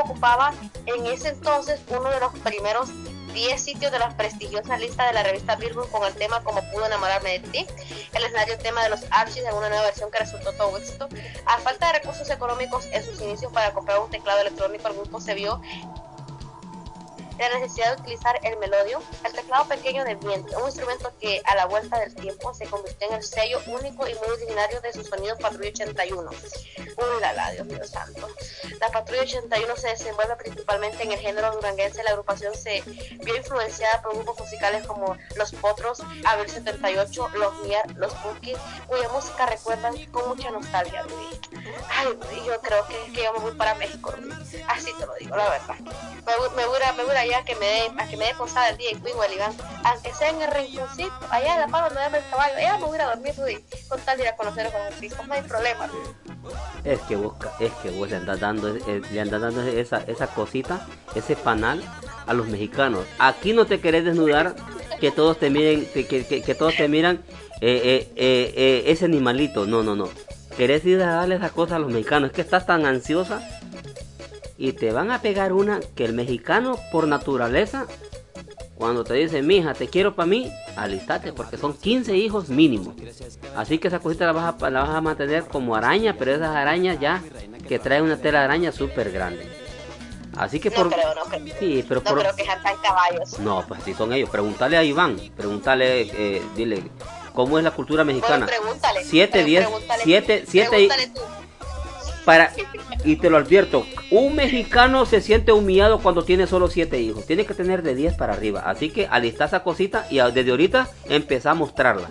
ocupaba en ese entonces uno de los primeros 10 sitios de la prestigiosa lista de la revista Billboard con el tema Como pudo enamorarme de ti, el escenario tema de los Archies en una nueva versión que resultó todo éxito. A falta de recursos económicos en sus inicios para comprar un teclado electrónico, el grupo se vio la necesidad de utilizar el melodio, el teclado pequeño de viento, un instrumento que a la vuelta del tiempo se convirtió en el sello único y muy originario de su sonido Patrulla 81. Uy, la, la, Dios mío santo. La Patrulla 81 se desenvuelve principalmente en el género duranguense. La agrupación se vio influenciada por grupos musicales como Los Potros, Abril 78, Los Mier, Los Punkies, cuya música recuerdan con mucha nostalgia. Ay, yo creo que, que yo me voy para México, así te lo digo, la verdad. Me, me voy a, me que me dé, a que me dé posada el día y Queen Iván, aunque sea en el rinconcito, allá en la palo donde el caballo, allá me voy a dormir Rudy, con tal de con no hay problema. Es que busca, es que vos le andas dando, eh, le andas dando esa, esa cosita, ese panal a los mexicanos. Aquí no te querés desnudar, que todos te miren, que, todos te miran eh, eh, eh, ese animalito. No, no, no. Querés ir a darle esa cosa a los mexicanos. Es que estás tan ansiosa y te van a pegar una que el mexicano por naturaleza, cuando te dice, mija, te quiero para mí, alistate, porque son 15 hijos mínimo. Así que esa cosita la vas a, la vas a mantener como araña, pero esas arañas ya que trae una tela de araña súper grande. Así que No por... creo, no creo. Sí, pero No por... creo que sean tan caballos. No, pues sí son ellos. Pregúntale a Iván, pregúntale, eh, dile, ¿cómo es la cultura mexicana? Bueno, pregúntale. 7, pero 10, pregúntale- 7, 7 pregúntale tú. Para y te lo advierto, un mexicano se siente humillado cuando tiene solo 7 hijos. Tiene que tener de 10 para arriba. Así que alista esa cosita y desde ahorita empezá a mostrarla.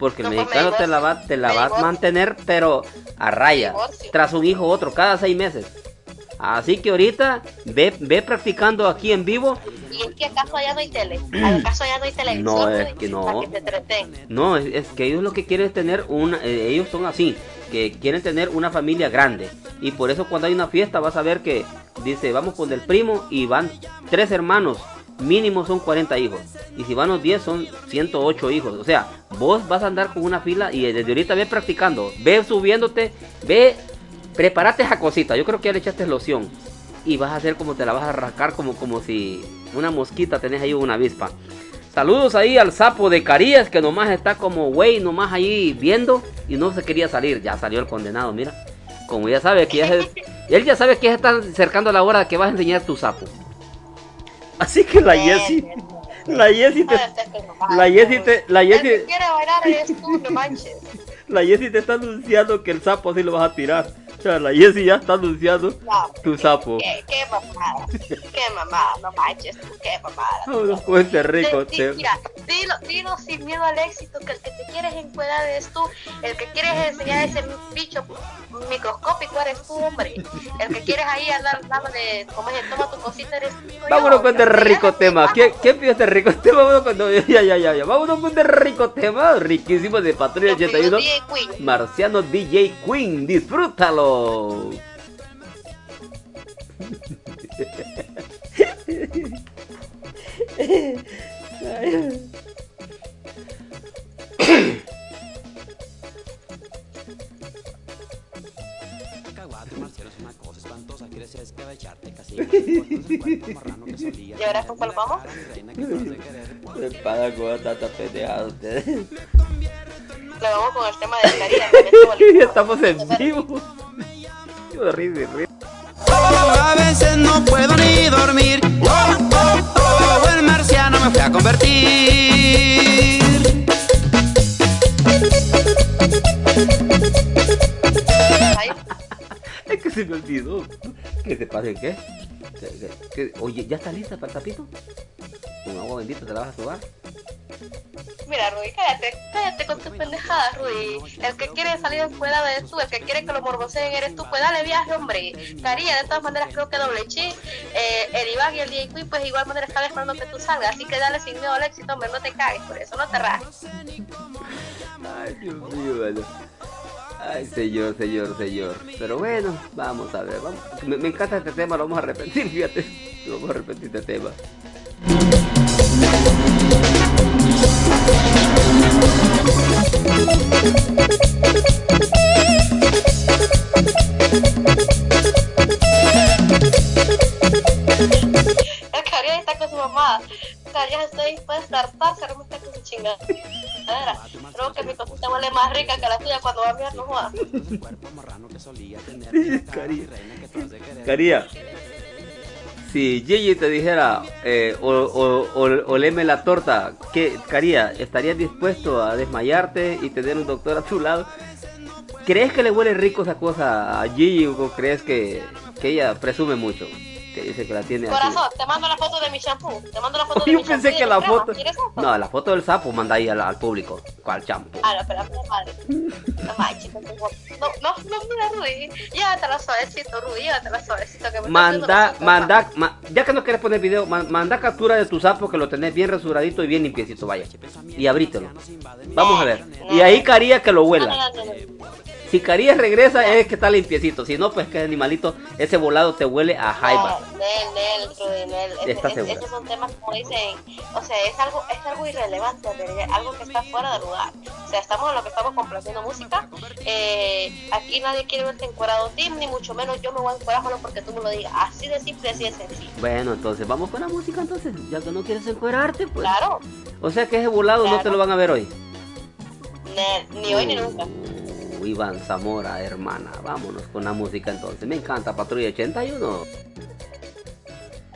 Porque el No, me mexicano te la va, te la me va a mantener, pero a raya. divorcio. Tras un hijo otro, cada 6 meses. Así que ahorita ve, ve practicando aquí en vivo. ¿Y es que acaso allá no hay tele? ¿Acaso allá no hay televisión? No, es Rudy? que no. Para que se. No, es, es que ellos lo que quieren es tener una, eh, ellos son así, que quieren tener una familia grande. Y por eso cuando hay una fiesta vas a ver que dice, vamos con el primo y van tres hermanos, mínimo son 40 hijos. Y si van los 10 son 108 hijos. O sea, vos vas a andar con una fila y desde ahorita ve practicando, ve subiéndote, ve, prepárate esa cosita. Yo creo que ya le echaste loción. Y vas a hacer como te la vas a rascar como, como si una mosquita tenés ahí una avispa. Saludos ahí al sapo de Carías que nomás está como güey, nomás ahí viendo y no se quería salir. Ya salió el condenado, mira. Como ya sabe que ya se- él ya sabe que ya está acercando la hora de que vas a enseñar tu sapo. Así que la Jessie, la Jessie te, Ah, la Jessie te, la Jessie, la Jessie te está anunciando que el sapo así lo vas a tirar. Sea, la Jessie ya está anunciando No, tu sapo. qué, qué mamada. Qué mamada, no manches qué mamada. Vámonos con este rico Di-. Mira, dilo, dilo sin miedo al éxito, que el que te quieres encuadrar eres tú, el que quieres enseñar ese bicho microscópico eres tú, hombre. El que quieres ahí andar dándole, como es, toma tu cosita eres tú. yo. Vámonos con este rico tema. ¿Quién, quién pidió este rico tema? Vámonos con, no, ya, ya, ya, ya. Vámonos con este rico tema. Riquísimo de Patrulla Lo pidió 81. DJ Queen. Marciano DJ Queen. Disfrútalo. ¿Y ahora con cuál vamos? Paga con tanta pendejada ustedes. Le vamos con el tema de bolito. Estamos en vivo. Yo río y río. A veces no puedo ni dormir. Oh, oh, oh, el marciano me fue a convertir. Es que se me olvidó. ¿Qué te pasa? ¿Qué? ¿Qué- qué-? Oye, ¿ya está lista para el tapito? Con agua bendita te la vas a sobar. Mira, Rudy, cállate, cállate con tus pendejadas, Rudy. El que quiere salir encuerado eres tú, el que quiere que lo morboseen eres tú. Pues dale viaje, hombre. Caría, de todas maneras, creo que Doble Chi, eh, el Iván y el DJ Queen, pues igual manera están esperando que tú salgas. Así que dale sin miedo al éxito, hombre, no te cagues por eso, no te rajes. Ay, Dios mío. Ay, señor, señor, señor. Pero bueno, vamos a ver. Vamos. Me, me encanta este tema, lo vamos a repetir, fíjate. Lo vamos a repetir este tema. Karina está con su mamá. O sea, ya estoy dispuesta a hartar, Karina está con su chingada. Creo que mi cosita huele más rica que la tuya cuando va a mirar, no jodas. Caría. Caría. Si Gigi te dijera, eh, o, o, o- oleme la torta, ¿qué, Caría? ¿Estarías dispuesto a desmayarte y tener un doctor a tu lado? ¿Crees que le huele rico esa cosa a Gigi o crees que ella presume mucho? Dice que la tiene así. Corazón, te mando la foto de mi shampoo. Te mando la foto de Yo mi pensé shampoo que la crema. foto... No, la foto del sapo manda ahí al, al público. ¿Cuál champú? Ah, no, pero madre. No manches, no, no, no, mira, Rudy. Llévatela suavecito, Rudy, llévatela suavecito. Que me Manda, manda, ma- ya que no quieres poner video, ma- manda captura de tu sapo que lo tenés bien rasuradito y bien limpiecito, vaya. Y abrítelo. Vamos a ver. Y ahí Caría que lo huela. no, no, no. Si Carías regresa es que está limpiecito. Si no, pues que animalito, ese volado te huele a jaiba. No, Nel, Nel, Rudy, Nel. Ese- ¿Estás ese- segura? Esos son temas, como dicen, o sea, es algo, es algo irrelevante, algo que está fuera de lugar. O sea, estamos en lo que estamos complaciendo música. Eh, aquí nadie quiere verte encuadrado, Tim, ni mucho menos yo me voy a encuadrar solo porque tú me lo digas. Así de simple, así de sencillo. Bueno, entonces vamos con la música entonces. Ya que no quieres encuerarte, pues. Claro, O sea que ese volado no te Claro. lo van a ver hoy. Nel, ni hoy ni nunca. Uh, Iván Zamora, hermana. Vámonos con la música entonces. Me encanta Patrulla 81.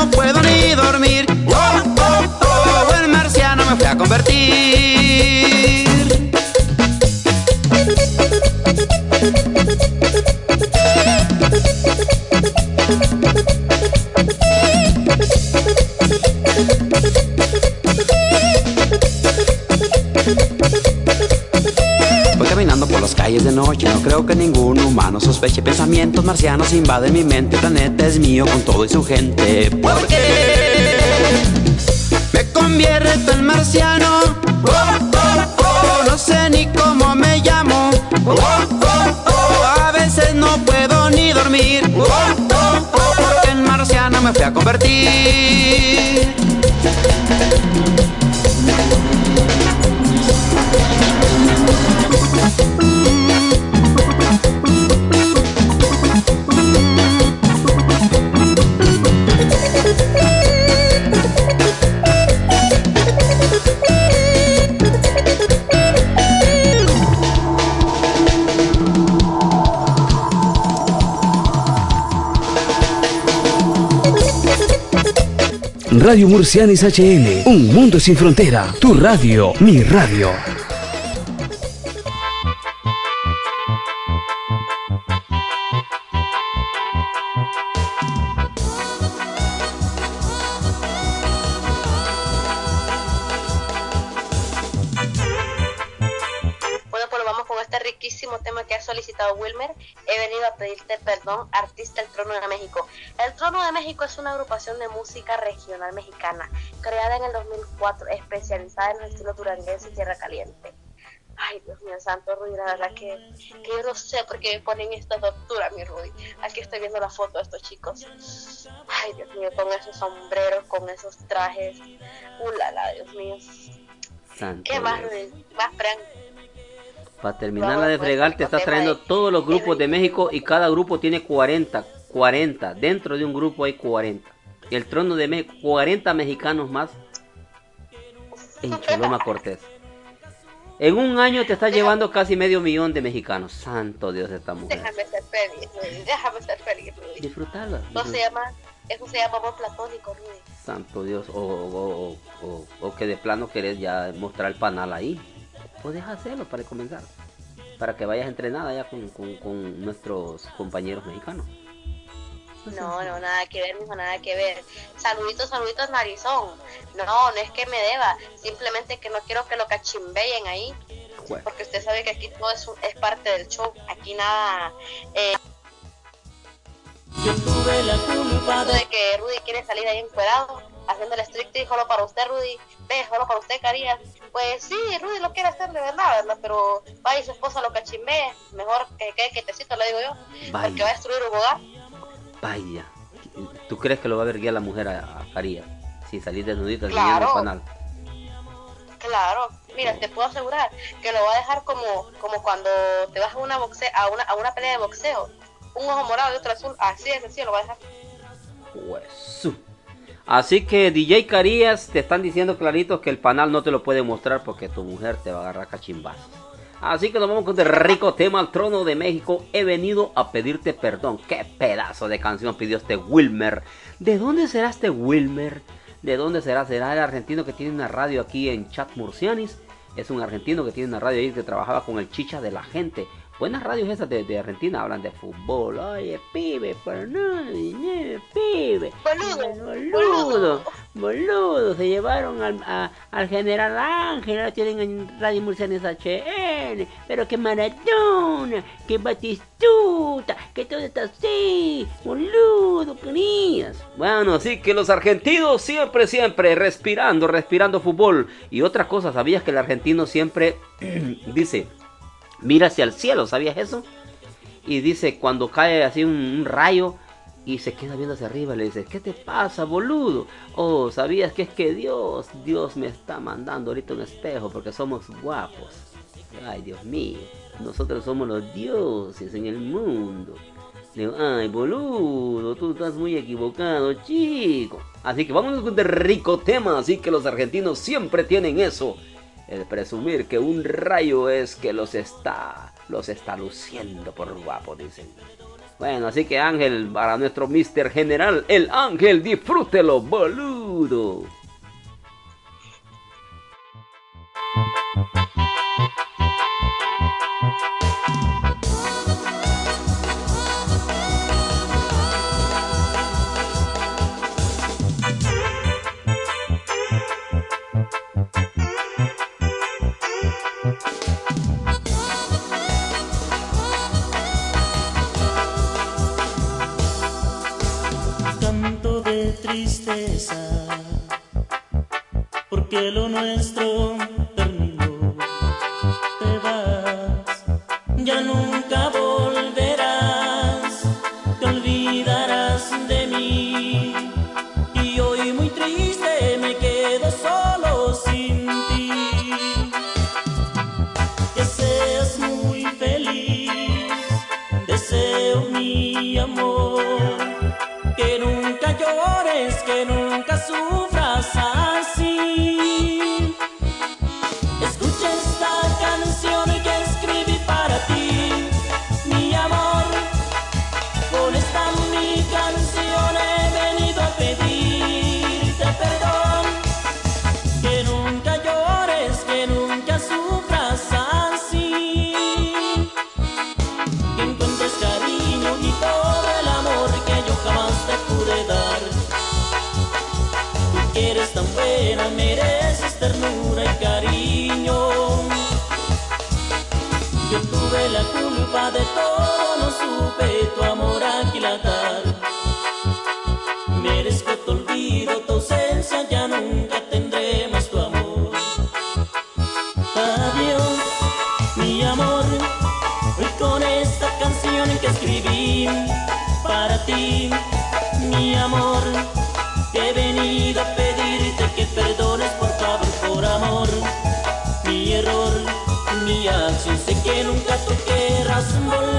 no puedo ni dormir. En marciano me fui a convertir noche, no creo que ningún humano sospeche Pensamientos marcianos invaden mi mente, el planeta es mío con todo y su gente. Porque me convierto en marciano. No sé ni cómo me llamo. A veces no puedo ni dormir. Porque en marciano me fui a convertir Radio Murcianis HN, un mundo sin frontera, tu radio, mi radio. Agrupación de música regional mexicana, creada en el 2004, especializada en el estilo duranguense y tierra caliente. Ay, Dios mío, santo Rudy, la verdad que, que yo no sé por qué me ponen esta doctora, mi Rudy. Aquí estoy viendo la foto de estos chicos. Ay, Dios mío, con esos sombreros, con esos trajes. Uh, la, la, Dios mío. Santo ¿Qué más, Dios. Rudy? Más pran. Para terminar la de fregar, te estás trayendo todos los grupos de- México y cada grupo tiene 40. 40. Dentro de un grupo hay 40. El trono de México, 40 mexicanos más en Choloma Cortés. En un año te estás llevando casi medio millón de mexicanos. Santo Dios de esta mujer. Déjame ser feliz, Rudy. Déjame ser feliz, Rudy. Disfrutarla. No se llama, eso se llama amor platónico, Rudy. Santo Dios. O, o- o- o- o que de plano querés ya mostrar el panal ahí. Puedes hacerlo para comenzar. Para que vayas entrenada ya con, con- con nuestros compañeros mexicanos. No, no, nada que ver, mijo, nada que ver. Saluditos, saluditos, narizón. No, no es que me deba. Simplemente que no quiero que lo cachimbellen ahí. Bueno. Porque usted sabe que aquí todo es, un- es parte del show. Aquí nada. Eh, de que Rudy quiere salir ahí encuerado, haciendo el striptease solo para usted, Rudy. cachimbé solo para usted, Carías. Pues sí, Rudy lo quiere hacer de verdad, ¿verdad? Pero vaya y su esposa lo cachimbé, mejor que quede quietecito, le digo yo, Vaya. porque va a destruir un hogar. Vaya. ¿Tú crees que lo va a ver guiar la mujer a, a Carías? Si salís desnudita Claro. el canal. Claro, mira, te puedo asegurar que lo va a dejar como, como cuando te vas a una, boxe a, una, a una pelea de boxeo. Un ojo morado y otro azul, así de sencillo lo va a dejar. Pues. Así que DJ Carías te están diciendo clarito que el panal no te lo puede mostrar porque tu mujer te va a agarrar cachimbazos. Así que nos vamos con el rico tema al trono de México. He venido a pedirte perdón. Qué pedazo de canción pidió este Wilmer. ¿De dónde será este Wilmer? ¿De dónde será? ¿Será el argentino que tiene una radio aquí en Chat Murcianis? Es un argentino que tiene una radio ahí que trabajaba con el chicha de la gente. Buenas radios esas de, de Argentina hablan de fútbol. Oye, pibe, pero no, pibe. Boludo, Boludo, boludo, se llevaron al, a- al general Ángel, ahora tienen en Radio Murcianes HN, pero que Maradona, que Batistuta, que todo está así, boludo, querías. Bueno, así que los argentinos siempre, siempre respirando, respirando fútbol. Y otra cosa, ¿sabías que el argentino siempre dice, mira hacia el cielo, ¿sabías eso? Y dice, cuando cae así un, rayo y se queda viendo hacia arriba, le dice, ¿qué te pasa, boludo? Oh, ¿sabías que es que Dios, Dios me está mandando ahorita un espejo porque somos guapos? Ay, Dios mío, nosotros somos los dioses en el mundo. Le digo, ay, boludo, tú estás muy equivocado, chico. Así que vámonos con este rico tema, así que los argentinos siempre tienen eso. El presumir que un rayo es que los está, los está luciendo por guapo, dicen. Bueno, así que Ángel, para nuestro Mister General, el Ángel, disfrútelo, boludo. Porque lo nuestro terminó. Te vas, ya nunca volverás, te olvidarás de mí. Aquilatar. Merezco tu olvido, tu ausencia, ya nunca tendré más tu amor. Adiós, mi amor. Hoy con esta canción que escribí para ti, mi amor, he venido a pedirte que perdones por favor, por amor, mi error, mi acción. Sé que nunca tú querrás volver.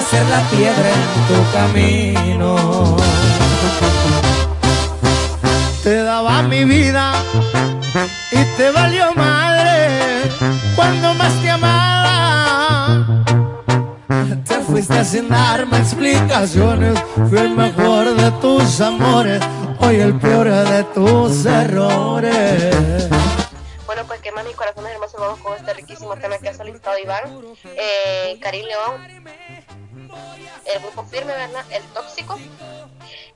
A ser la piedra en tu camino. Te daba mi vida y te valió madre cuando más te amaba. Te fuiste sin darme explicaciones, fui el mejor de tus amores, hoy el peor de tus errores. Bueno, pues qué más mis corazones hermosos, vamos con este riquísimo tema que ha solicitado Iván, eh, Karim León, el grupo firme, ¿verdad? El Tóxico.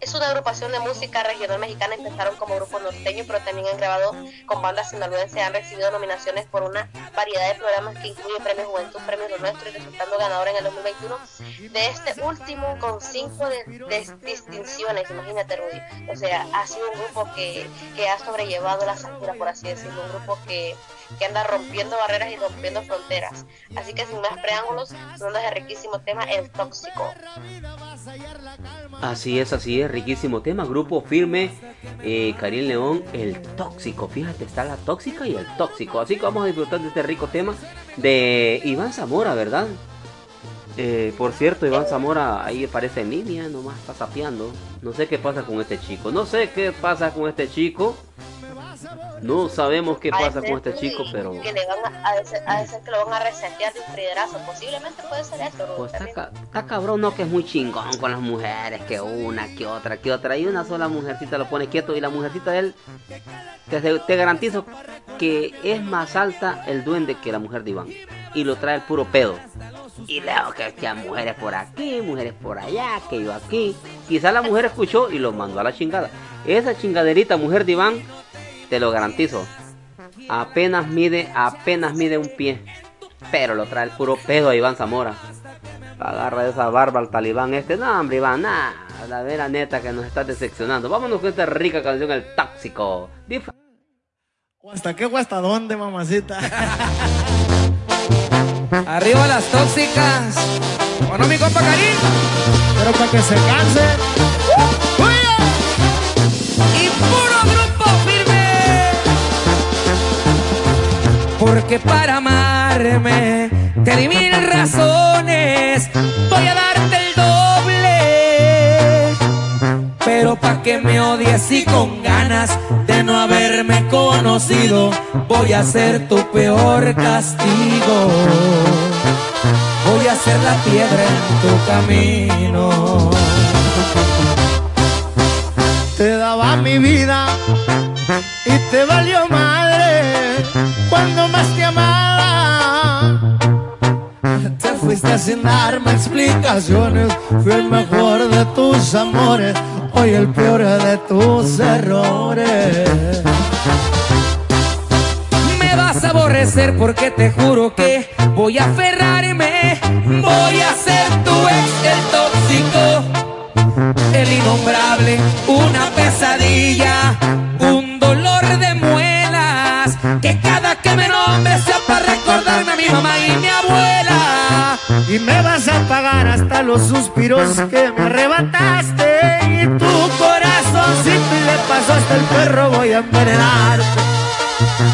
Es una agrupación de música regional mexicana, empezaron como grupo norteño, pero también han grabado con bandas sinaloenses, han recibido nominaciones por una variedad de programas que incluyen Premio Juventud, Premio Lo Nuestro y resultando ganador en el 2021 de este último con cinco de, distinciones, imagínate Rudy. O sea, ha sido un grupo que, que ha sobrellevado la altura, por así decirlo, un grupo que, que anda rompiendo barreras y rompiendo fronteras. Así que sin más preámbulos, sonando ese riquísimo tema, El Tóxico. Así es, así es, riquísimo tema, grupo firme, eh, Karim León, el tóxico, fíjate, está la tóxica y el tóxico, así que vamos a disfrutar de este rico tema de Iván Zamora, ¿verdad? Eh, por cierto, Iván Zamora ahí aparece en línea, nomás está sapeando, no sé qué pasa con este chico, no sé qué pasa con este chico, no sabemos qué pasa con este chico, pero... Que le van a, a, que lo van a resetear de un friederazo, posiblemente puede ser esto, Pues está, ca- está cabrón, no, que es muy chingón con las mujeres, que una, que otra, que otra. Y una sola mujercita lo pone quieto y la mujercita de él, te, te garantizo que es más alta el duende que la mujer de Iván. Y lo trae el puro pedo. Y luego que, que mujeres por aquí, mujeres por allá, que yo aquí. Quizá la mujer escuchó y lo mandó a la chingada. Esa chingaderita mujer de Iván, te lo garantizo. Apenas mide, apenas mide un pie. Pero lo trae el puro pedo a Iván Zamora. Agarra esa barba al talibán este. No, hombre, Iván, nada. La vera neta que nos estás decepcionando. Vámonos con esta rica canción, El Tóxico. Dif- ¿O hasta qué o hasta dónde, mamacita? Arriba las tóxicas. Bueno, mi compa Karim. Pero para que se canse. Porque para amarme te di mil razones. Voy a darte el doble. Pero pa' que me odies y con ganas de no haberme conocido, voy a ser tu peor castigo. Voy a ser la piedra en tu camino. Te daba mi vida y te valió madre cuando más te amaba. Te fuiste sin darme explicaciones, fui el mejor de tus amores, hoy el peor de tus errores. Me vas a aborrecer porque te juro que voy a aferrarme. Voy a ser tu ex, el tóxico, el innombrable, una pesadilla, un dolor de muelas. Recordarme a mi mamá y mi abuela. Y me vas a pagar hasta los suspiros que me arrebataste Y tu corazoncito y de paso hasta el perro voy a envenenarte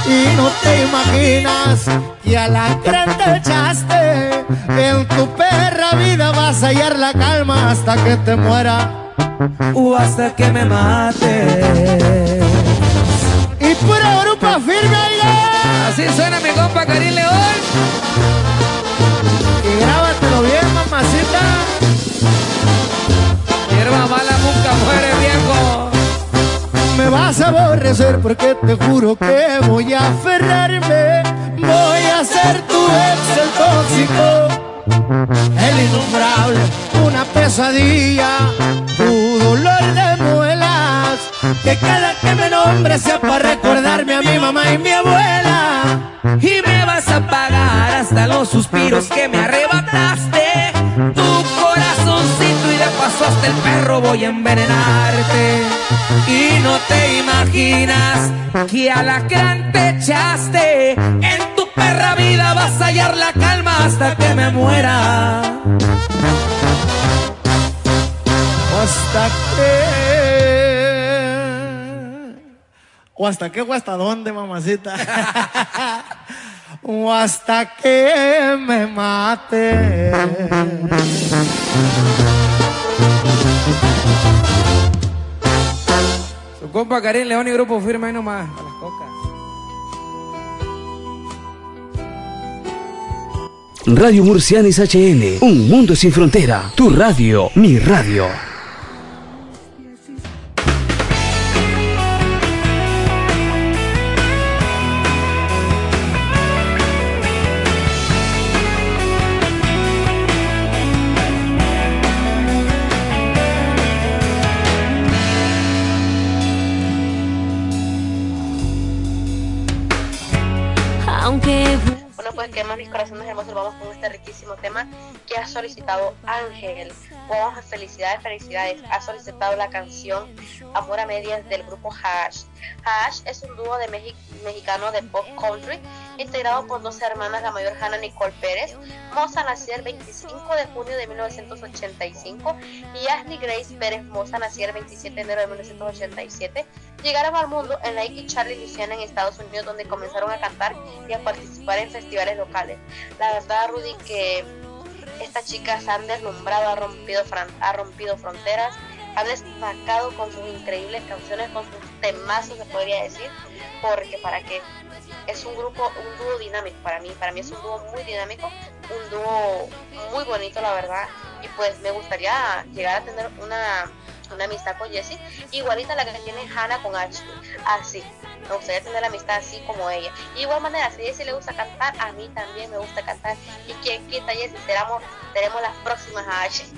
Y no te imaginas que a la gran te echaste En tu perra vida vas a hallar la calma hasta que te muera O hasta que me mate. Y pura grupa firme, oiga. Así suena mi compa Karim León. Y grábatelo bien, mamacita Hierba mala nunca muere viejo. Me vas a aborrecer porque te juro que voy a aferrarme. Voy a ser tu ex, el tóxico, el innombrable, una pesadilla, tu dolor de. Que cada que me nombre sea para recordarme a mi mamá y mi abuela. Y me vas a pagar hasta los suspiros que me arrebataste. hasta el perro voy a envenenarte. Y no te imaginas que a la gran te echaste. En tu perra vida vas a hallar la calma hasta que me muera. Hasta que. O hasta qué o hasta dónde, mamacita. o hasta que me mate. Su compa Karim León y Grupo Firme ahí nomás, a las cocas. Radio Murcianis HN, un mundo sin frontera. Tu radio, mi radio. Ha solicitado Ángel. Vamos, felicidades, felicidades. Ha solicitado la canción Amor a Medias del grupo Hash. Hash es un dúo de Mexi- mexicano de pop country integrado por dos hermanas, la mayor Hannah Nicole Pérez. Moza nació el 25 de junio de 1985 y Ashley Grace Pérez Moza nació el 27 de enero de 1987. Llegaron al mundo en y Charlie, Louisiana, en Estados Unidos, donde comenzaron a cantar y a participar en festivales locales. La verdad, Rudy, que esta chica se han deslumbrado, ha rompido, ha rompido fronteras, ha destacado con sus increíbles canciones, con sus temazos, se podría decir, porque para que es un grupo, un dúo dinámico para mí, para mí es un dúo muy dinámico, un dúo muy bonito, la verdad, y pues me gustaría llegar a tener una, una amistad con Jessie, igualita a la que tiene Hannah con Ashley, así, me gustaría tener la amistad así como ella. Y igual manera, si a Jessie le gusta cantar, a mí también me gusta cantar, y quien quita Jessie, seremos, seremos las próximas a Ashley.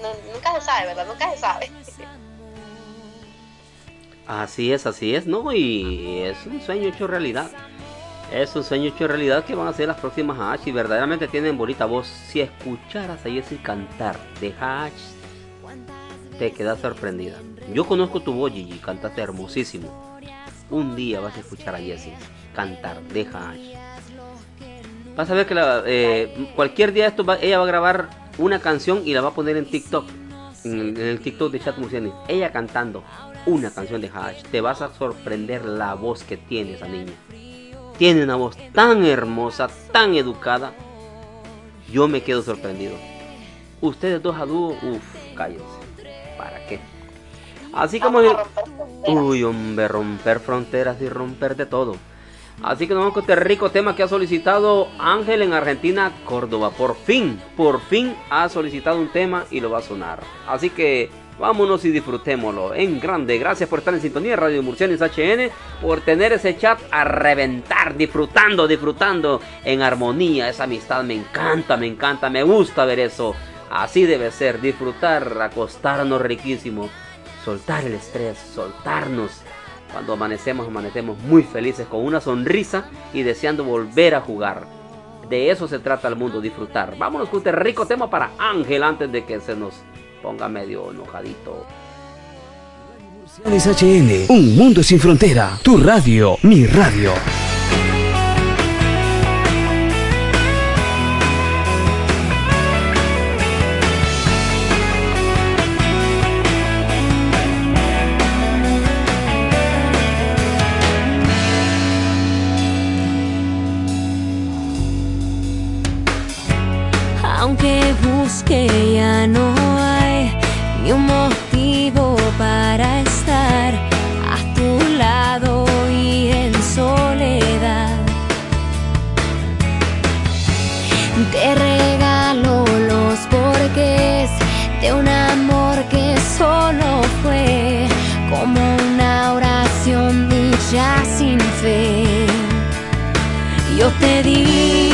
Nunca se sabe, ¿verdad? Nunca se sabe. Así es, así es, ¿no? Y es un sueño hecho realidad. Es un sueño hecho realidad que van a ser las próximas Hatch y verdaderamente tienen bonita voz. Si escucharas a Jessie cantar de Hatch, te quedas sorprendida. Yo conozco tu voz, Gigi, cantaste hermosísimo. Un día vas a escuchar a Jessie cantar de Hatch. Vas a ver que eh, cualquier día esto va- ella va a grabar una canción y la va a poner en TikTok. En el, en el TikTok de Chat Murciani. Ella cantando una canción de Hash. Te vas a sorprender la voz que tiene esa niña. Tiene una voz tan hermosa, tan educada. Yo me quedo sorprendido. Ustedes dos a dúo, uff, cállense. Así como... Vamos a. Uy, hombre, romper fronteras y romper de todo. Así que nos vamos con este rico tema que ha solicitado Ángel en Argentina, Córdoba. Por fin, por fin ha solicitado un tema y lo va a sonar. Así que vámonos y disfrutémoslo en grande. Gracias por estar en sintonía de Radio Murcianis HN, por tener ese chat a reventar, disfrutando, disfrutando en armonía. Esa amistad me encanta, me encanta, me gusta ver eso. Así debe ser, disfrutar, acostarnos riquísimo soltar el estrés, soltarnos. Cuando amanecemos, amanecemos muy felices con una sonrisa y deseando volver a jugar. De eso se trata el mundo, disfrutar. Vámonos con este rico tema para Ángel antes de que se nos ponga medio enojadito. HN, un mundo sin frontera. Tu radio, mi radio. Busque ya no hay ni un motivo para estar a tu lado y en soledad. Te regalo los porqués de un amor que solo fue como una oración dicha sin fe. Yo te di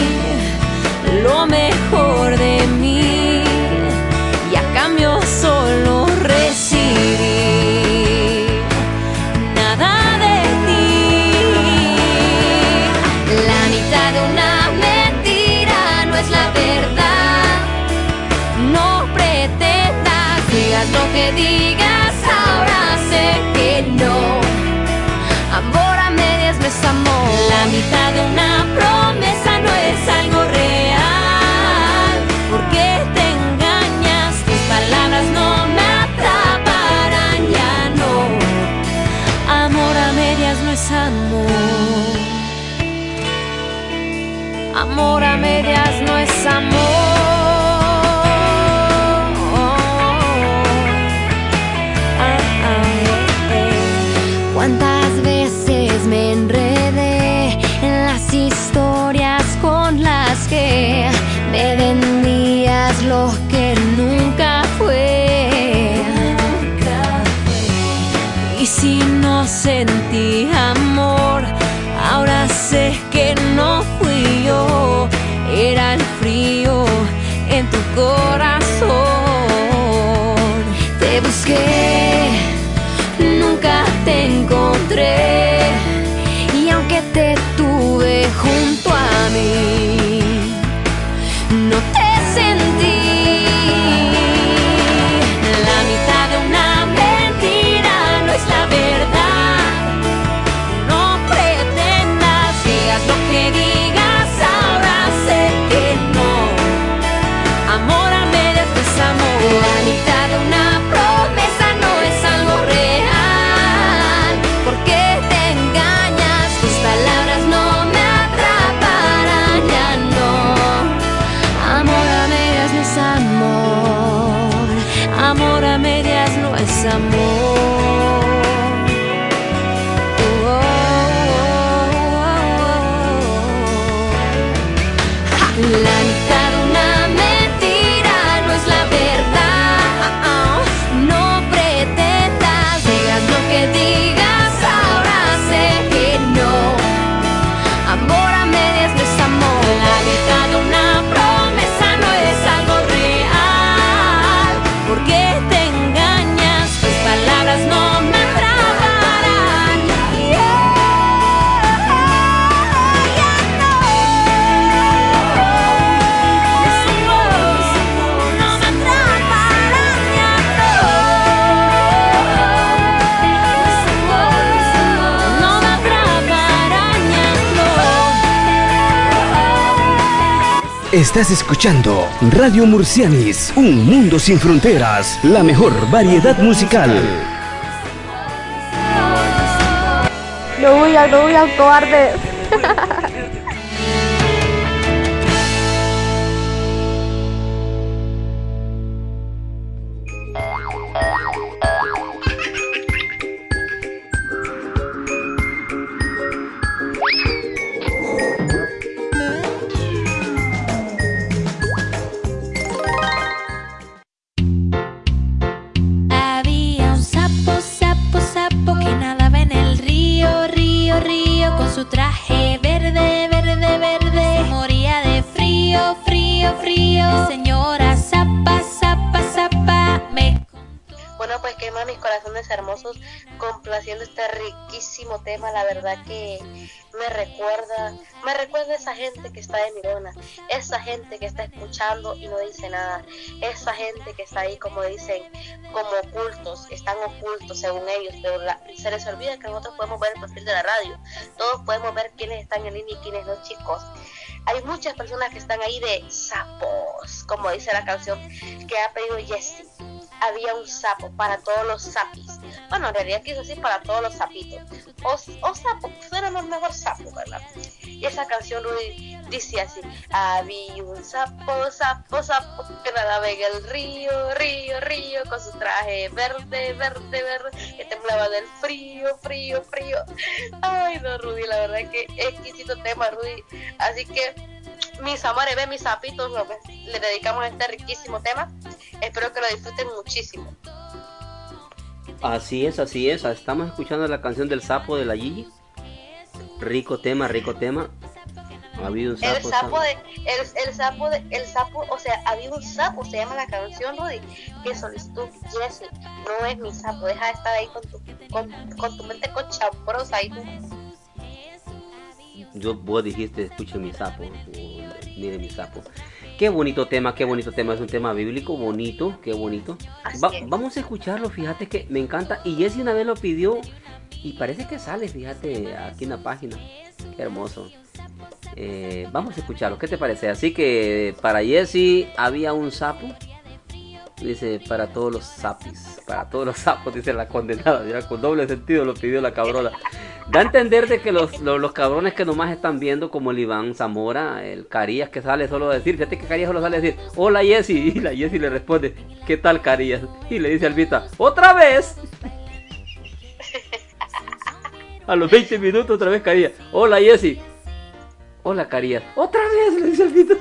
corazón. Te busqué, nunca te encontré, y aunque te tuve junto a mí, Estás escuchando Radio Murcianis, un mundo sin fronteras, la mejor variedad musical. No huyan, no huyan, cobardes. Había este riquísimo tema, la verdad que me recuerda, me recuerda esa gente que está de mirona, esa gente que está escuchando y no dice nada, esa gente que está ahí como dicen, como ocultos, están ocultos según ellos, pero la- se les olvida que nosotros podemos ver el perfil de la radio, todos podemos ver quiénes están en línea y quiénes no, chicos. Hay muchas personas que están ahí de sapos, como dice la canción que ha pedido Jessie había un sapo para todos los sapis. Bueno, en realidad quiso decir para todos los sapitos. O, o sapo, suena más mejor sapo, ¿verdad? Y esa canción Rudy dice así, había un sapo, sapo, sapo que nadaba en el río, río, río, con su traje verde, verde, verde, que temblaba del frío, frío, frío. Ay, no, Rudy, la verdad que exquisito tema, Rudy. Así que mis amores, ven mis sapitos, lo que le dedicamos este riquísimo tema. Espero que lo disfruten muchísimo. Así es, así es. Estamos escuchando la canción del sapo de la Gigi. Rico tema, rico tema. Ha habido un El sapo. sapo de, el, el sapo de, el sapo, o sea, había un sapo, se llama la canción, Rudy, que solicitó Jesse. No es mi sapo, deja de estar ahí con tu, con, con tu mente cochambrosa ahí. Yo, vos dijiste, escuchen mi sapo. o, Mire mi sapo. Qué bonito tema, qué bonito tema. Es un tema bíblico, bonito, qué bonito. Va- vamos a escucharlo, fíjate que me encanta. Y Jessy una vez lo pidió y parece que sale, fíjate, aquí en la página. Qué hermoso. Eh, vamos a escucharlo, ¿qué te parece? Así que para Jessy había un sapo. Dice, para todos los sapis, para todos los sapos, dice la condenada. Ya con doble sentido lo pidió la cabrona. Da a entender de que los, los, cabrones que nomás están viendo, como el Iván Zamora, el Carías que sale solo a decir, fíjate que Carías solo sale a decir, hola Jessy, y la Jessy le responde, ¿qué tal Carías? Y le dice Albita, otra vez. A los 20 minutos otra vez Carías, hola Jessy, hola Carías, otra vez, le dice Albita.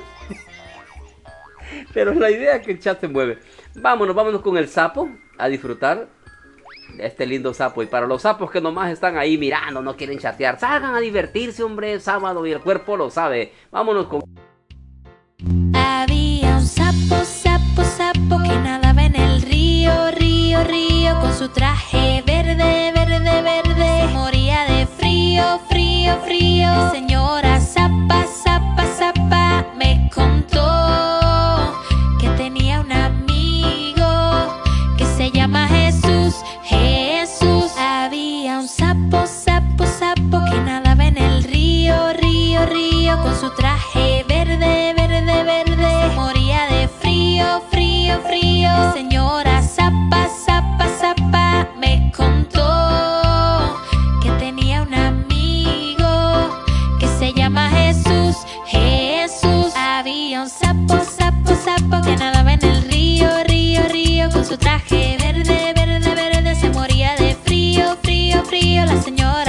Pero la idea es que el chat se mueve. Vámonos, vámonos con el sapo a disfrutar este lindo sapo. Y para los sapos que nomás están ahí mirando, no quieren chatear, salgan a divertirse, hombre, sábado y el cuerpo lo sabe. Vámonos con... Había un sapo, sapo, sapo que nadaba en el río, río, río con su traje verde, verde, verde. Se moría de frío, frío, frío. Señora zapa, zapa, zapa me contó señora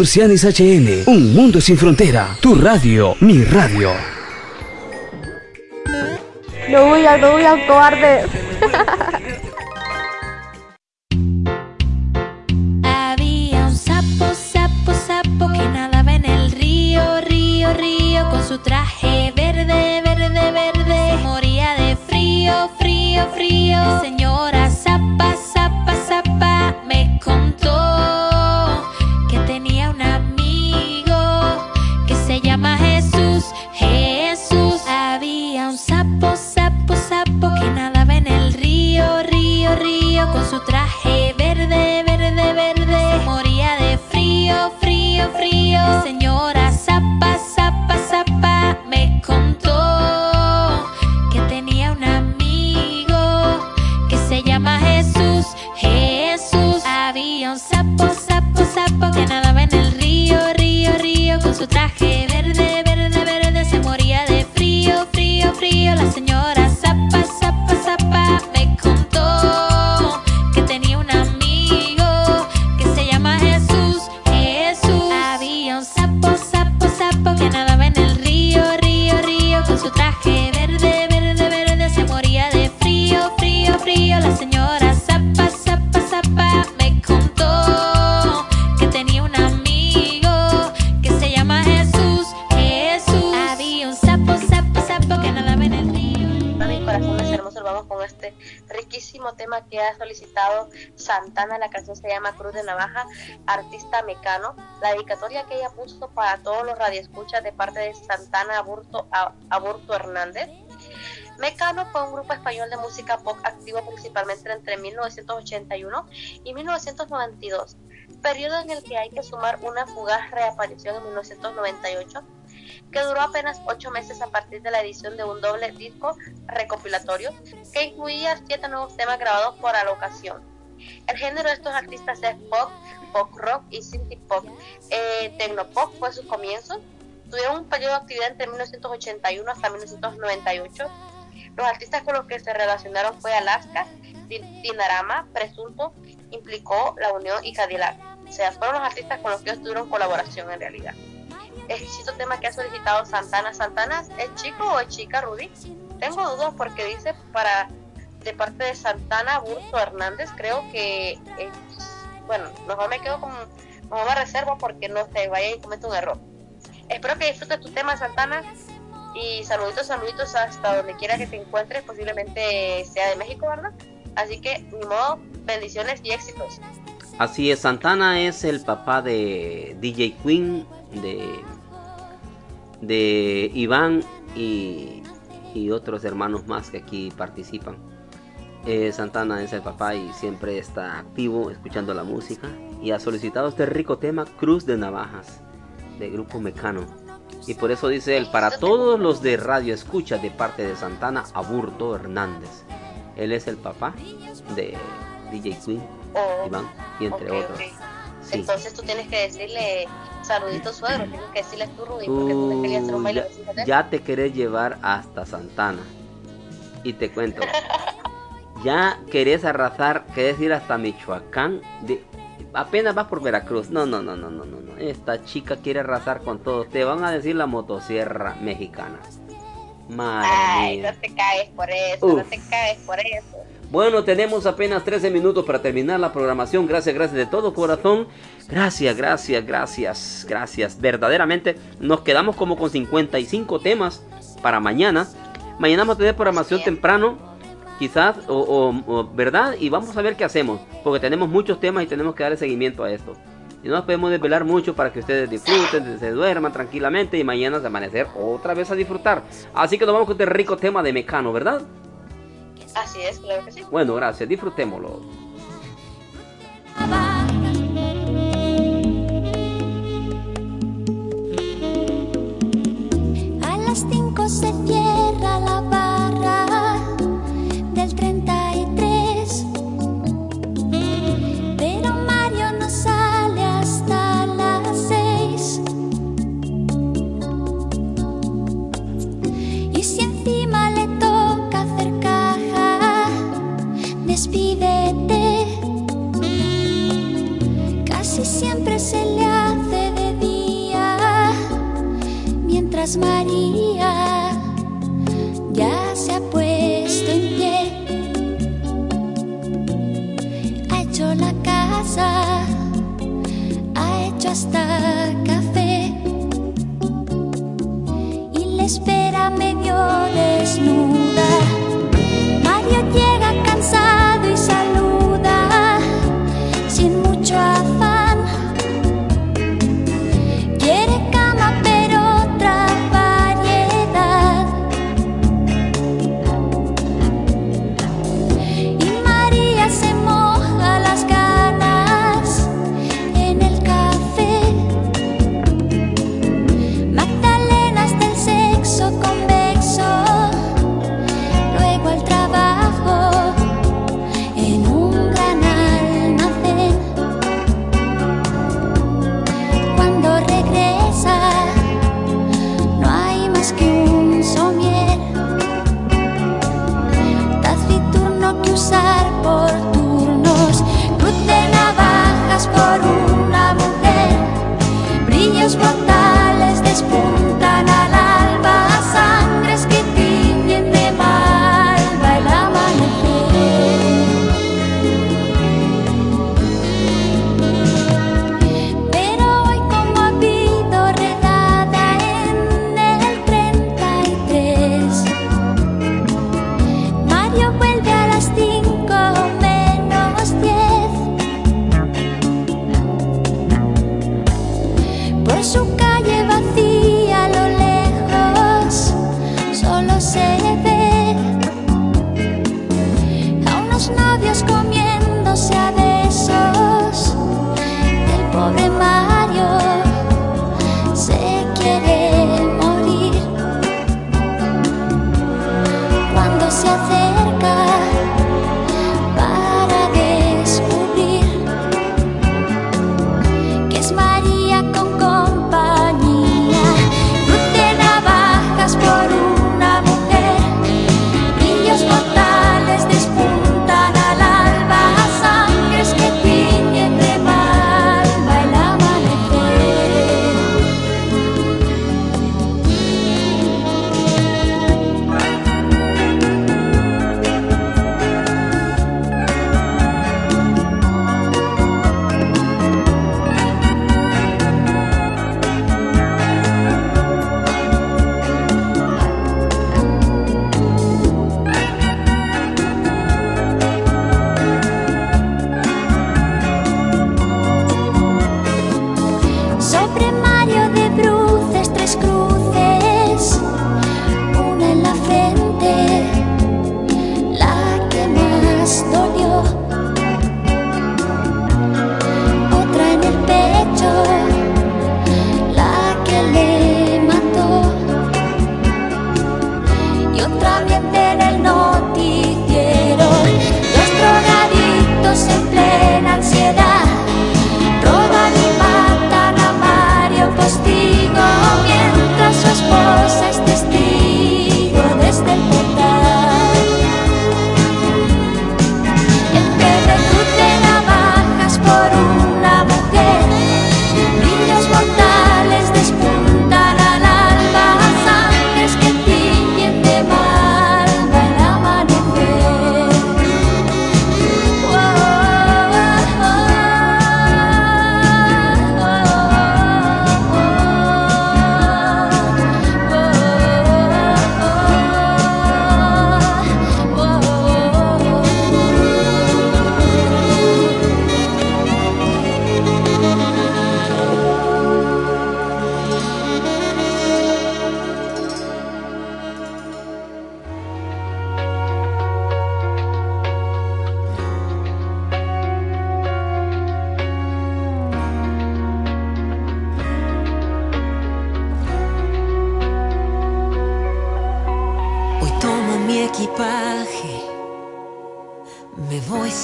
Murcianis HN, un mundo sin frontera. Tu radio, mi radio. No huyas, no huyas, cobarde. mecano. La dedicatoria que ella puso para todos los radioescuchas de parte de Santana Aburto, Aburto Hernández. Mecano fue un grupo español de música pop activo principalmente entre 1981 y 1992, periodo en el que hay que sumar una fugaz reaparición en 1998 que duró apenas ocho meses a partir de la edición de un doble disco recopilatorio que incluía siete nuevos temas grabados por la ocasión. El género de estos artistas es pop, pop rock y synth pop. Eh, Tecnopop fue su comienzo. Tuvieron un periodo de actividad entre 1981 hasta 1998. Los artistas con los que se relacionaron fue Alaska, Din- Dinarama, Presunto, Implicó, La Unión y Cadillac. O sea, fueron los artistas con los que ellos tuvieron colaboración en realidad exquisito tema que ha solicitado Santana. ¿Santana es chico o es chica, Rudy? Tengo dudas porque dice para de parte de Santana Burto Hernández, creo que es, bueno, mejor me quedo con, mejor me reservo porque no se vaya y cometa un error. Espero que disfrutes tu tema, Santana, y saluditos, saluditos hasta donde quiera que te encuentres, posiblemente sea de México, ¿verdad? Así que, ni modo, bendiciones y éxitos. Así es, Santana es el papá de DJ Queen, de, de Iván y, y otros hermanos más que aquí participan. Eh, Santana es el papá y siempre está activo escuchando la música y ha solicitado este rico tema Cruz de Navajas de Grupo Mecano. Y por eso dice él, para todos los de radio escucha de parte de Santana Aburto Hernández. Él es el papá de DJ Queen, Oh, Iván y entre ok, otros. Sí. Entonces tú tienes que decirle saluditos suegro, tienes que decirle tú, Rudy, porque tú le querías hacer un baile ya, ya te querés llevar hasta Santana. Y te cuento. ya querés arrasar, querés ir hasta Michoacán. De, apenas vas por Veracruz. No, no, no, no, no, no, no. Esta chica quiere arrasar con todo. Te van a decir la motosierra mexicana. Madre Ay, mía. no te caes por eso, no te caes por eso. Bueno, tenemos apenas 13 minutos para terminar la programación. Gracias, gracias de todo corazón. Gracias, gracias, gracias, gracias. Verdaderamente nos quedamos como con 55 temas para mañana. Mañana vamos a tener programación temprano, quizás, o, o- o- ¿verdad? Y vamos a ver qué hacemos, porque tenemos muchos temas y tenemos que darle seguimiento a esto. Y no nos podemos desvelar mucho para que ustedes disfruten, se duerman tranquilamente y mañana de amanecer otra vez a disfrutar. Así que nos vamos con este rico tema de Mecano, ¿verdad? Así es, claro que sí. Bueno, gracias, disfrutémoslo. Mientras María ya se ha puesto en pie. Ha hecho la casa, ha hecho hasta café y le espera medio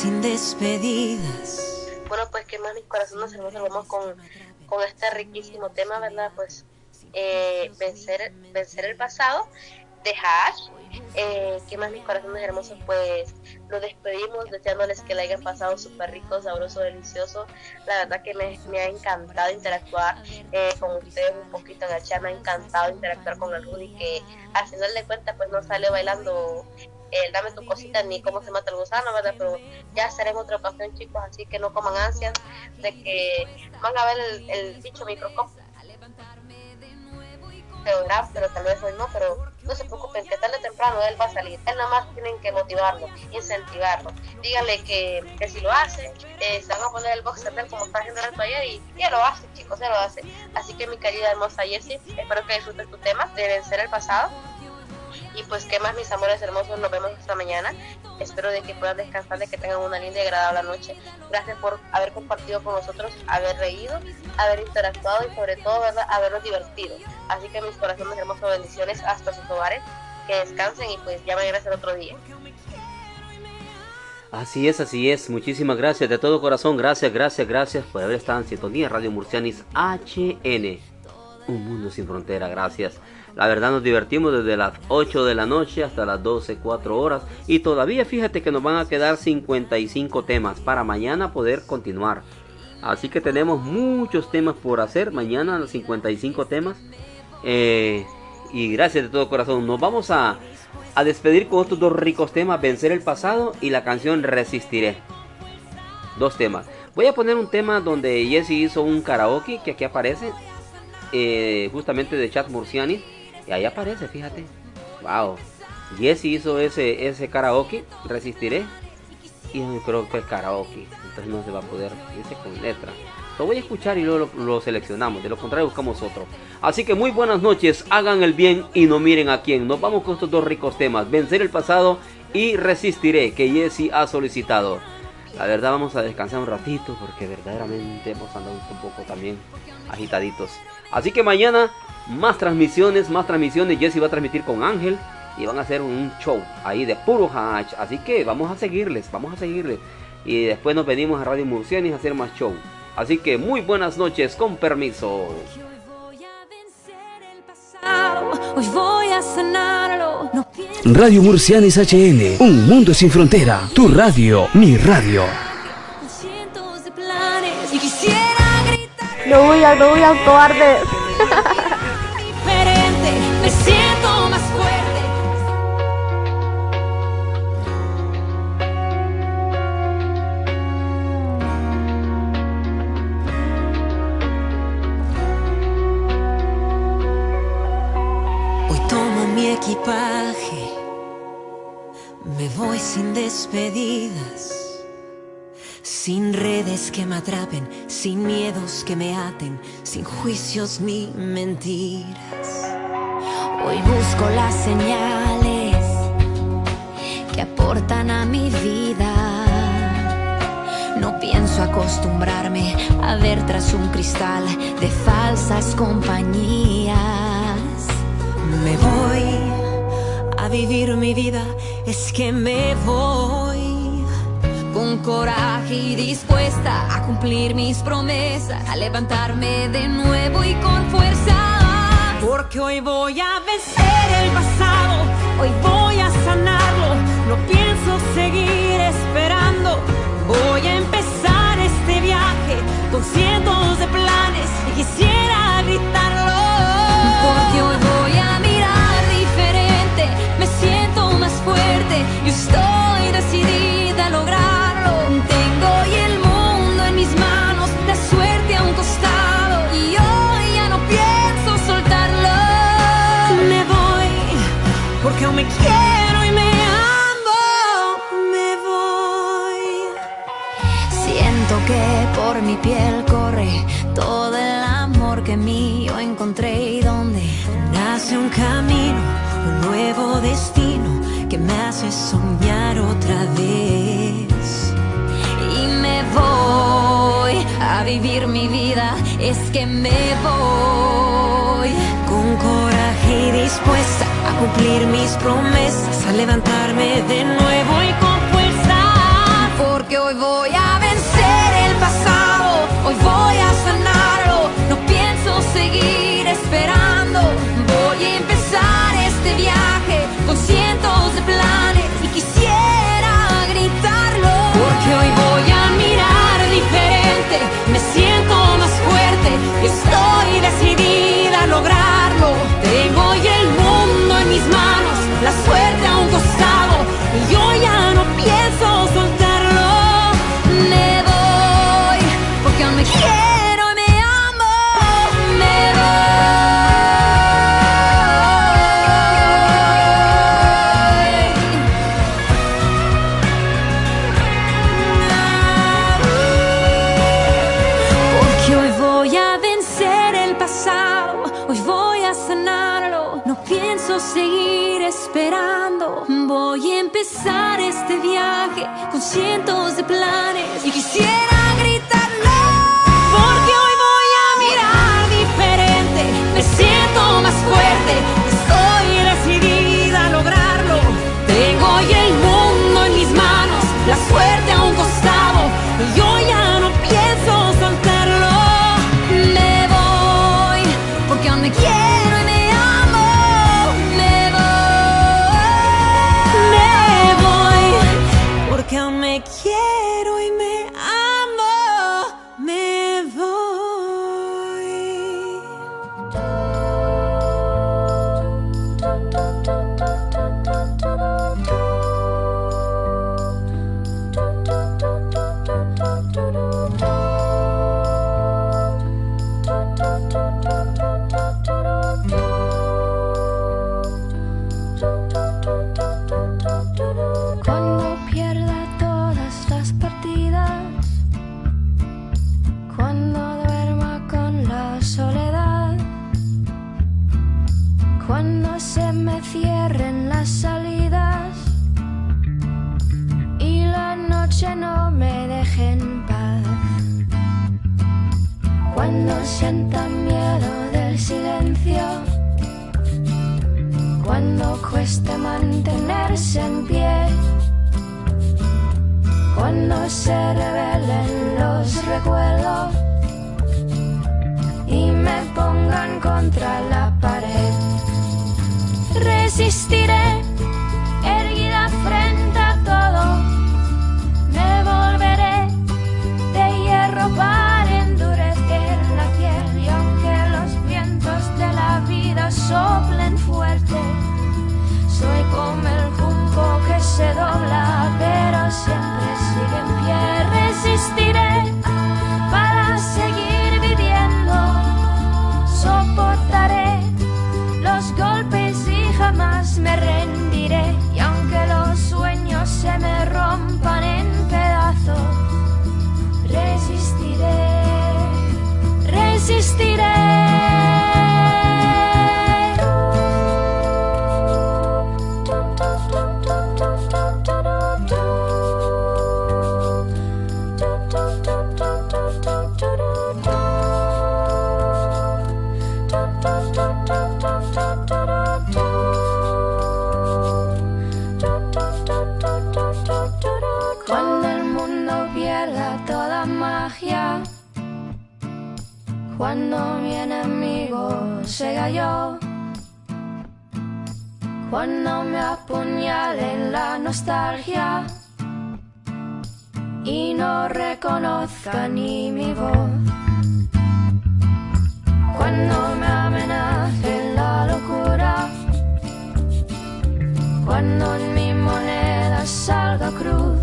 sin despedidas. Bueno, pues qué más mis corazones hermosos, vamos con, con este riquísimo tema, ¿verdad? Pues eh, vencer, vencer el pasado de Hash. Eh, qué más mis corazones hermosos, pues nos despedimos deseándoles que le hayan pasado súper rico, sabroso, delicioso. La verdad que me, me ha encantado interactuar eh, con ustedes un poquito en el chat, me ha encantado interactuar con el Rudy que al final de cuentas pues no salió bailando el dame tu cosita ni cómo se mata el gusano, ¿verdad? Pero ya será en otra ocasión, chicos, así que no coman ansias de que van a ver el, el dicho microscopio pero tal vez hoy no, pero no se preocupen, que tarde o temprano él va a salir. Él nada más tienen que motivarlo, incentivarlo. Díganle que, que si lo hace, eh, se van a poner el boxer como está haciendo el ayer y ya lo hace, chicos, ya lo hace. Así que mi querida hermosa Jessie, espero que disfrutes tu tema de vencer el pasado y pues qué más mis amores hermosos, nos vemos esta mañana. Espero de que puedan descansar, de que tengan una linda y agradable noche. Gracias por haber compartido con nosotros, haber reído, haber interactuado y sobre todo ¿verdad? habernos divertido. Así que mis corazones hermosos, bendiciones hasta sus hogares, que descansen y pues ya mañana será otro día. Así es, así es. Muchísimas gracias de todo corazón. Gracias, gracias, gracias por haber estado en sintonía. Radio Murcianis HN. Un mundo sin frontera. Gracias. La verdad nos divertimos desde las 8 de la noche hasta las 12, 4 horas. Y todavía fíjate que nos van a quedar 55 temas para mañana poder continuar. Así que tenemos muchos temas por hacer. Mañana 55 temas. Eh, y gracias de todo corazón. Nos vamos a, a despedir con estos dos ricos temas. Vencer el pasado y la canción Resistiré. Dos temas. Voy a poner un tema donde Jesse hizo un karaoke que aquí aparece. Eh, justamente de Chat Murciani. Y ahí aparece, fíjate. Wow. Jesse hizo ese, ese karaoke, resistiré. Y creo que es karaoke. Entonces no se va a poder. Dice con letra. Lo voy a escuchar y luego lo, lo, seleccionamos. De lo contrario buscamos otro. Así que muy buenas noches. Hagan el bien y no miren a quién. Nos vamos con estos dos ricos temas. Vencer el pasado y resistiré. Que Jesse ha solicitado. La verdad vamos a descansar un ratito. Porque verdaderamente hemos andado un poco también agitaditos. Así que mañana más transmisiones, más transmisiones. Jesse va a transmitir con Ángel y van a hacer un show ahí de puro hash. Así que vamos a seguirles, vamos a seguirles. Y después nos venimos a Radio Murcianis a hacer más show. Así que muy buenas noches, con permiso. Hoy voy a sanarlo. No Radio Murcianis HN, un mundo sin frontera. Tu radio, mi radio. cientos de planes y quisiera gritar No huyas, no huyas, cobarde. Me siento más fuerte. Hoy tomo mi equipaje, me voy sin despedidas, sin redes que me atrapen, sin miedos que me aten, sin juicios ni mentiras. Hoy busco las señales que aportan a mi vida. No pienso acostumbrarme a ver tras un cristal de falsas compañías. Me voy a vivir mi vida, es que me voy. Con coraje y dispuesta a cumplir mis promesas, a levantarme de nuevo y con fuerza. Porque hoy voy a hoy voy a sanarlo, no pienso seguir esperando. Voy a empezar este viaje con cientos de planes y mi piel corre todo el amor que mío encontré y donde Nace un camino, un nuevo destino que me hace soñar otra vez. y me voy a vivir mi vida. Es que me voy. Con coraje y dispuesta a cumplir mis promesas, a levantarme de nuevo y con fuerza. Porque voy a empezar este viaje con cientos de planes. cayó cuando me apuñalen la nostalgia y no reconozca ni mi voz. Cuando me amenace la locura, cuando en mi moneda salga cruz,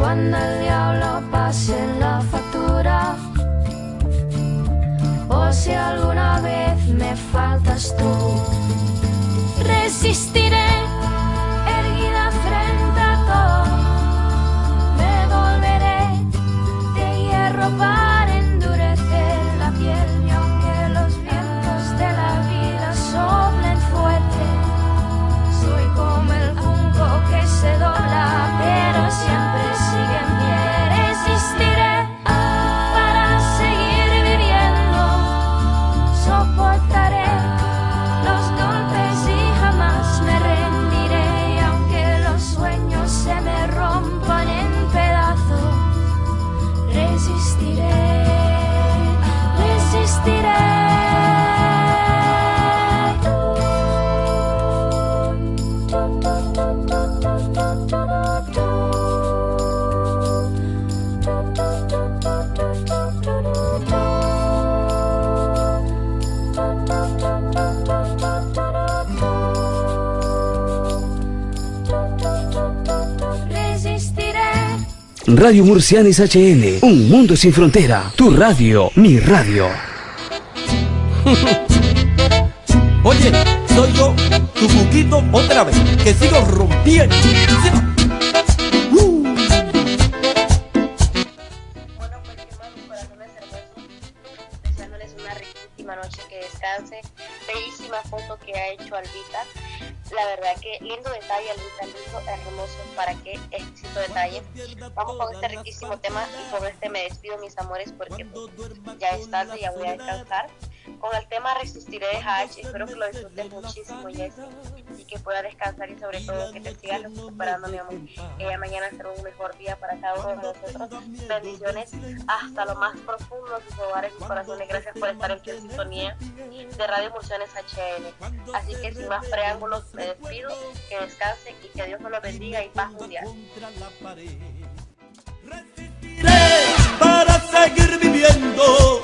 cuando el diablo pase en la factura si alguna vez me faltas tú. Resistiré erguida frente a todo, me volveré de hierro para. Radio Murcianes HN, Un Mundo Sin Frontera, tu radio, mi radio. Oye, soy yo, tu cuquito, otra vez, que sigo rompiendo. Uh. Bueno, pues hermanos, corazones hermosos, deseándoles una riquísima noche que descanse, bellísima foto que ha hecho Albita la verdad que lindo detalle, Albita, lindo, hermoso, para qué exquisito detalle. Vamos con este riquísimo tema y con este me despido, mis amores, porque pues, ya es tarde, ya voy a descansar. Con el tema Resistiré de Hatch, espero que lo disfrutes muchísimo, Jessy, y que puedas descansar y sobre todo que te sigas recuperando, mi amor. Que mañana será un mejor día para cada uno de nosotros. Bendiciones hasta lo más profundo de sus hogares y corazones. Gracias por estar en fiel sintonía de Radio Emulsiones HN. Así que sin más preámbulos, me despido, que descansen y que Dios nos los bendiga y paz mundial. para seguir viviendo.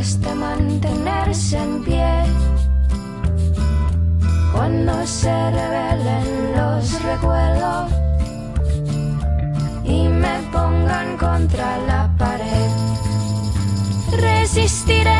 Cueste mantenerse en pie, cuando se revelen los recuerdos y me pongan contra la pared, resistiré,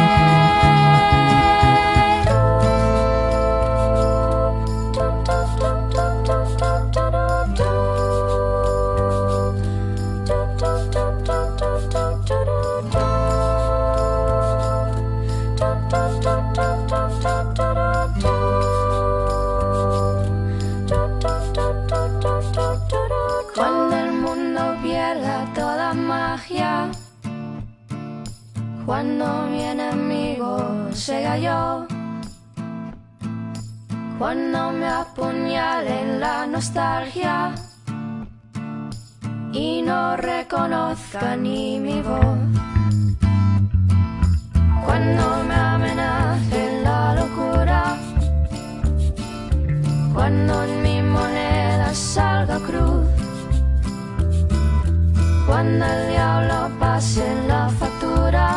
Cuando mi enemigo sea yo, cuando me apuñale la nostalgia. Y no reconozca ni mi voz, cuando me amenace la locura, cuando en mi moneda salga cruz, cuando el diablo pase la